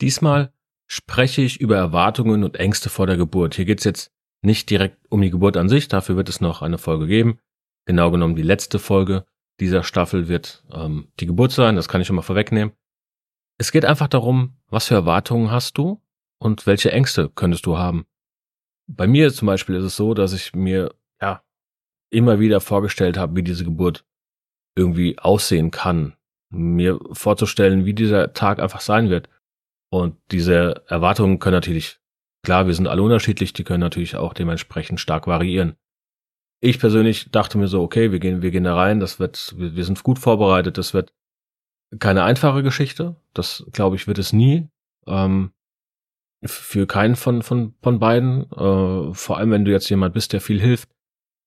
Diesmal spreche ich über Erwartungen und Ängste vor der Geburt. Hier geht es jetzt nicht direkt um die Geburt an sich, dafür wird es noch eine Folge geben. Genau genommen die letzte Folge dieser Staffel wird ähm, die Geburt sein, das kann ich schon mal vorwegnehmen. Es geht einfach darum, was für Erwartungen hast du und welche Ängste könntest du haben. Bei mir zum Beispiel ist es so, dass ich mir ja immer wieder vorgestellt habe, wie diese Geburt irgendwie aussehen kann. Mir vorzustellen, wie dieser Tag einfach sein wird. Und diese Erwartungen können natürlich, klar, wir sind alle unterschiedlich, die können natürlich auch dementsprechend stark variieren. Ich persönlich dachte mir so, okay, wir gehen, wir gehen da rein, das wird, wir, sind gut vorbereitet, das wird keine einfache Geschichte, das glaube ich wird es nie. Ähm, für keinen von, von, von beiden, äh, vor allem wenn du jetzt jemand bist, der viel hilft,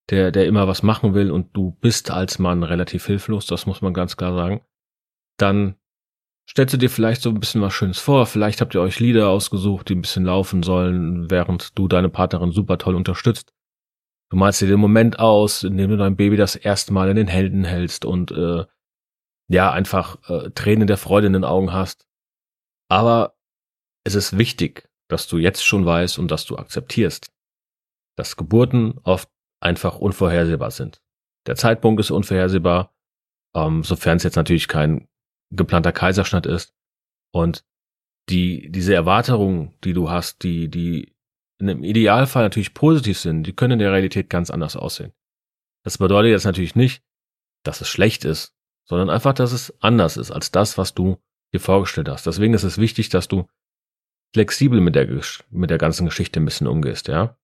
der, der immer was machen will und du bist als Mann relativ hilflos, das muss man ganz klar sagen, dann stellst du dir vielleicht so ein bisschen was Schönes vor. Vielleicht habt ihr euch Lieder ausgesucht, die ein bisschen laufen sollen, während du deine Partnerin super toll unterstützt. Du malst dir den Moment aus, in dem du dein Baby das erste Mal in den Händen hältst und äh, ja, einfach äh, Tränen der Freude in den Augen hast. Aber es ist wichtig, dass du jetzt schon weißt und dass du akzeptierst, dass Geburten oft einfach unvorhersehbar sind. Der Zeitpunkt ist unvorhersehbar, ähm, sofern es jetzt natürlich kein geplanter Kaiserschnitt ist. Und die, diese Erwartungen, die du hast, die, die in einem Idealfall natürlich positiv sind, die können in der Realität ganz anders aussehen. Das bedeutet jetzt natürlich nicht, dass es schlecht ist, sondern einfach, dass es anders ist als das, was du dir vorgestellt hast. Deswegen ist es wichtig, dass du flexibel mit der, mit der ganzen Geschichte ein bisschen umgehst, ja.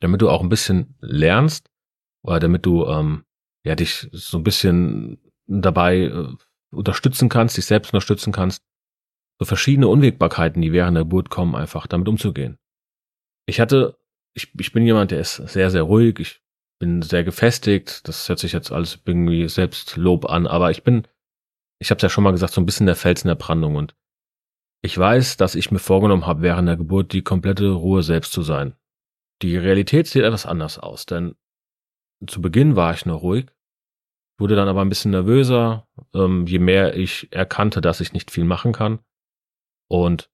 Damit du auch ein bisschen lernst, oder damit du, ähm, ja, dich so ein bisschen dabei äh, unterstützen kannst, dich selbst unterstützen kannst, so verschiedene Unwägbarkeiten, die während der Geburt kommen, einfach damit umzugehen. Ich hatte, ich, ich bin jemand, der ist sehr, sehr ruhig, ich bin sehr gefestigt, das hört sich jetzt alles irgendwie Selbstlob an, aber ich bin, ich habe es ja schon mal gesagt, so ein bisschen der Fels in der Brandung und ich weiß, dass ich mir vorgenommen habe, während der Geburt die komplette Ruhe selbst zu sein. Die Realität sieht etwas anders aus, denn zu Beginn war ich noch ruhig, wurde dann aber ein bisschen nervöser, ähm, je mehr ich erkannte, dass ich nicht viel machen kann. Und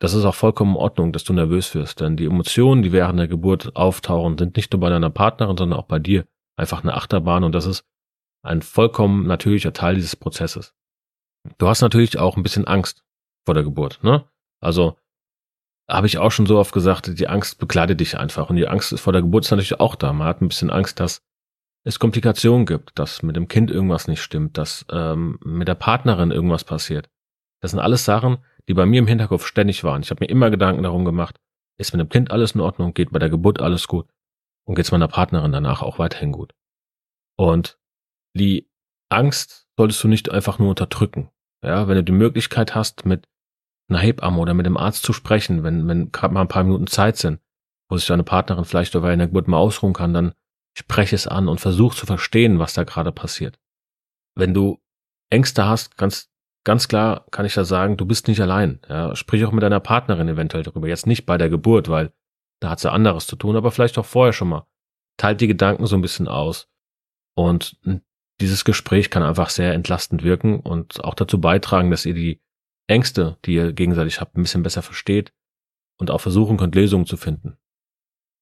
das ist auch vollkommen in Ordnung, dass du nervös wirst, denn die Emotionen, die während der Geburt auftauchen, sind nicht nur bei deiner Partnerin, sondern auch bei dir einfach eine Achterbahn und das ist ein vollkommen natürlicher Teil dieses Prozesses. Du hast natürlich auch ein bisschen Angst vor der Geburt, ne? Also habe ich auch schon so oft gesagt, die Angst bekleidet dich einfach und die Angst vor der Geburt ist natürlich auch da. Man hat ein bisschen Angst, dass es Komplikationen gibt, dass mit dem Kind irgendwas nicht stimmt, dass ähm, mit der Partnerin irgendwas passiert. Das sind alles Sachen, die bei mir im Hinterkopf ständig waren. Ich habe mir immer Gedanken darum gemacht, ist mit dem Kind alles in Ordnung, geht bei der Geburt alles gut und geht's meiner Partnerin danach auch weiterhin gut. Und die Angst solltest du nicht einfach nur unterdrücken. Ja, wenn du die Möglichkeit hast, mit einer Hebamme oder mit dem Arzt zu sprechen, wenn, wenn gerade mal ein paar Minuten Zeit sind, wo sich deine Partnerin vielleicht dabei in der Geburt mal ausruhen kann, dann spreche es an und versuch zu verstehen, was da gerade passiert. Wenn du Ängste hast, ganz, ganz klar kann ich da sagen, du bist nicht allein. Ja, sprich auch mit deiner Partnerin eventuell darüber. Jetzt nicht bei der Geburt, weil da hat sie anderes zu tun, aber vielleicht auch vorher schon mal. Teilt die Gedanken so ein bisschen aus. Und dieses Gespräch kann einfach sehr entlastend wirken und auch dazu beitragen, dass ihr die Ängste, die ihr gegenseitig habt, ein bisschen besser versteht und auch versuchen könnt, Lösungen zu finden.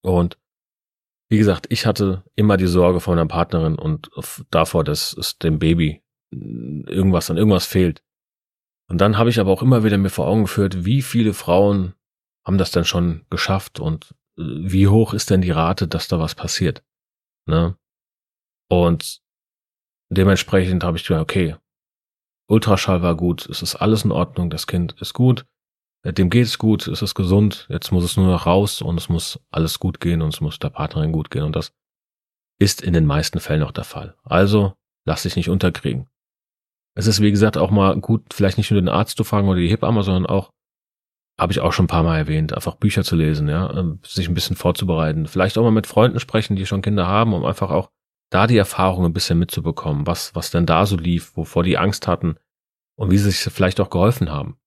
Und wie gesagt, ich hatte immer die Sorge vor meiner Partnerin und davor, dass es dem Baby irgendwas an irgendwas fehlt. Und dann habe ich aber auch immer wieder mir vor Augen geführt, wie viele Frauen haben das denn schon geschafft und wie hoch ist denn die Rate, dass da was passiert? Ne? Und dementsprechend habe ich gedacht, okay, Ultraschall war gut, es ist alles in Ordnung, das Kind ist gut, dem geht es gut, es ist gesund, jetzt muss es nur noch raus und es muss alles gut gehen und es muss der Partnerin gut gehen und das ist in den meisten Fällen auch der Fall. Also lass dich nicht unterkriegen. Es ist, wie gesagt, auch mal gut, vielleicht nicht nur den Arzt zu fragen oder die Hebamme, sondern auch, habe ich auch schon ein paar Mal erwähnt, einfach Bücher zu lesen, ja, ähm, sich ein bisschen vorzubereiten. Vielleicht auch mal mit Freunden sprechen, die schon Kinder haben, um einfach auch da die Erfahrung ein bisschen mitzubekommen, was, was denn da so lief, wovor die Angst hatten und wie sie sich vielleicht auch geholfen haben.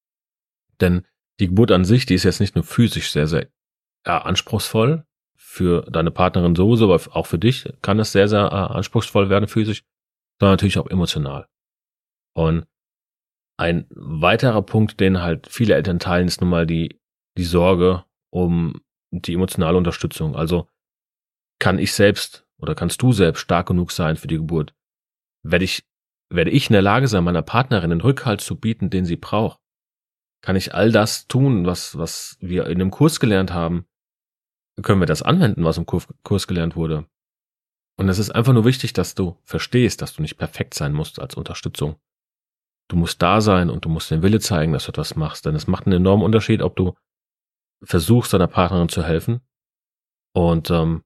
Denn die Geburt an sich, die ist jetzt nicht nur physisch sehr, sehr ja, anspruchsvoll, für deine Partnerin sowieso, aber auch für dich kann es sehr, sehr äh, anspruchsvoll werden physisch, sondern natürlich auch emotional. Und ein weiterer Punkt, den halt viele Eltern teilen, ist nun mal die, die Sorge um die emotionale Unterstützung. Also kann ich selbst oder kannst du selbst stark genug sein für die Geburt? Werde ich, werde ich in der Lage sein, meiner Partnerin den Rückhalt zu bieten, den sie braucht? Kann ich all das tun, was, was wir in dem Kurs gelernt haben? Können wir das anwenden, was im Kurs gelernt wurde? Und es ist einfach nur wichtig, dass du verstehst, dass du nicht perfekt sein musst als Unterstützung. Du musst da sein und du musst den Wille zeigen, dass du etwas machst. Denn es macht einen enormen Unterschied, ob du versuchst, deiner Partnerin zu helfen und ähm,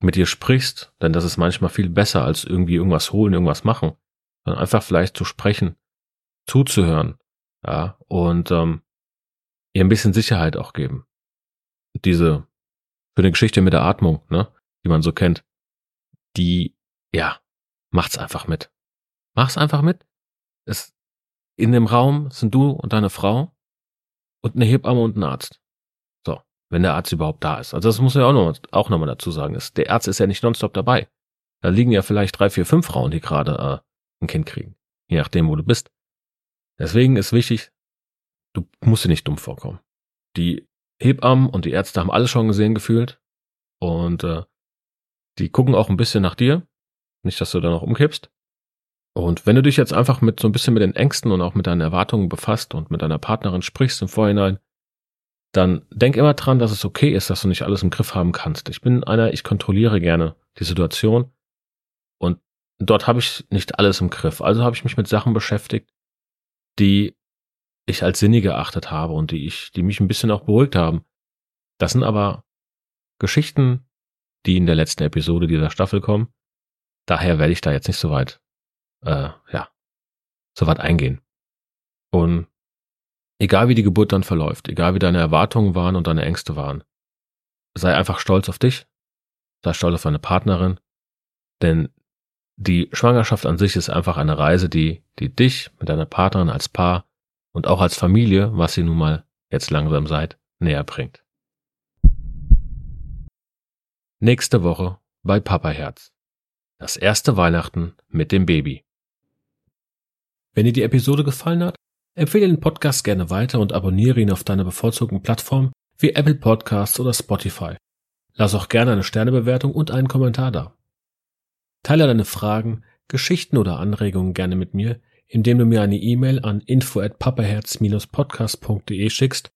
mit ihr sprichst, denn das ist manchmal viel besser als irgendwie irgendwas holen, irgendwas machen, sondern einfach vielleicht zu sprechen, zuzuhören, ja, und ähm, ihr ein bisschen Sicherheit auch geben. Diese für eine Geschichte mit der Atmung, ne, die man so kennt, die, ja, macht's einfach mit. Mach's einfach mit. Es in dem Raum sind du und deine Frau und eine Hebamme und ein Arzt. So, wenn der Arzt überhaupt da ist. Also das muss man ja auch noch, auch noch mal dazu sagen. Ist, der Arzt ist ja nicht nonstop dabei. Da liegen ja vielleicht drei, vier, fünf Frauen, die gerade äh, ein Kind kriegen. Je nachdem, wo du bist. Deswegen ist wichtig, du musst dir nicht dumm vorkommen. Die Hebammen und die Ärzte haben alles schon gesehen, gefühlt. Und äh, die gucken auch ein bisschen nach dir. Nicht, dass du da noch umkippst. Und wenn du dich jetzt einfach mit so ein bisschen mit den Ängsten und auch mit deinen Erwartungen befasst und mit deiner Partnerin sprichst im Vorhinein, dann denk immer dran, dass es okay ist, dass du nicht alles im Griff haben kannst. Ich bin einer, ich kontrolliere gerne die Situation und dort habe ich nicht alles im Griff. Also habe ich mich mit Sachen beschäftigt, die ich als sinnig geachtet habe und die ich, die mich ein bisschen auch beruhigt haben. Das sind aber Geschichten, die in der letzten Episode dieser Staffel kommen. Daher werde ich da jetzt nicht so weit äh, ja, so weit eingehen. Und egal wie die Geburt dann verläuft, egal wie deine Erwartungen waren und deine Ängste waren, sei einfach stolz auf dich, sei stolz auf deine Partnerin, denn die Schwangerschaft an sich ist einfach eine Reise, die, die dich mit deiner Partnerin als Paar und auch als Familie, was ihr nun mal jetzt langsam seid, näher bringt. Nächste Woche bei Papa Herz. Das erste Weihnachten mit dem Baby. Wenn dir die Episode gefallen hat, empfehle den Podcast gerne weiter und abonniere ihn auf deiner bevorzugten Plattform wie Apple Podcasts oder Spotify. Lass auch gerne eine Sternebewertung und einen Kommentar da. Teile deine Fragen, Geschichten oder Anregungen gerne mit mir, indem du mir eine E-Mail an info at papaherz-podcast.de schickst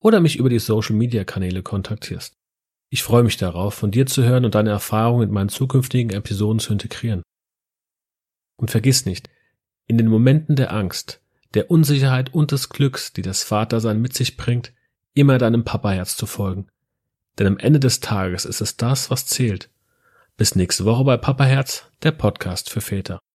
oder mich über die Social Media Kanäle kontaktierst. Ich freue mich darauf, von dir zu hören und deine Erfahrungen in meinen zukünftigen Episoden zu integrieren. Und vergiss nicht, in den Momenten der Angst, der Unsicherheit und des Glücks, die das Vatersein mit sich bringt, immer deinem Papaherz zu folgen. Denn am Ende des Tages ist es das, was zählt. Bis nächste Woche bei Papaherz, der Podcast für Väter.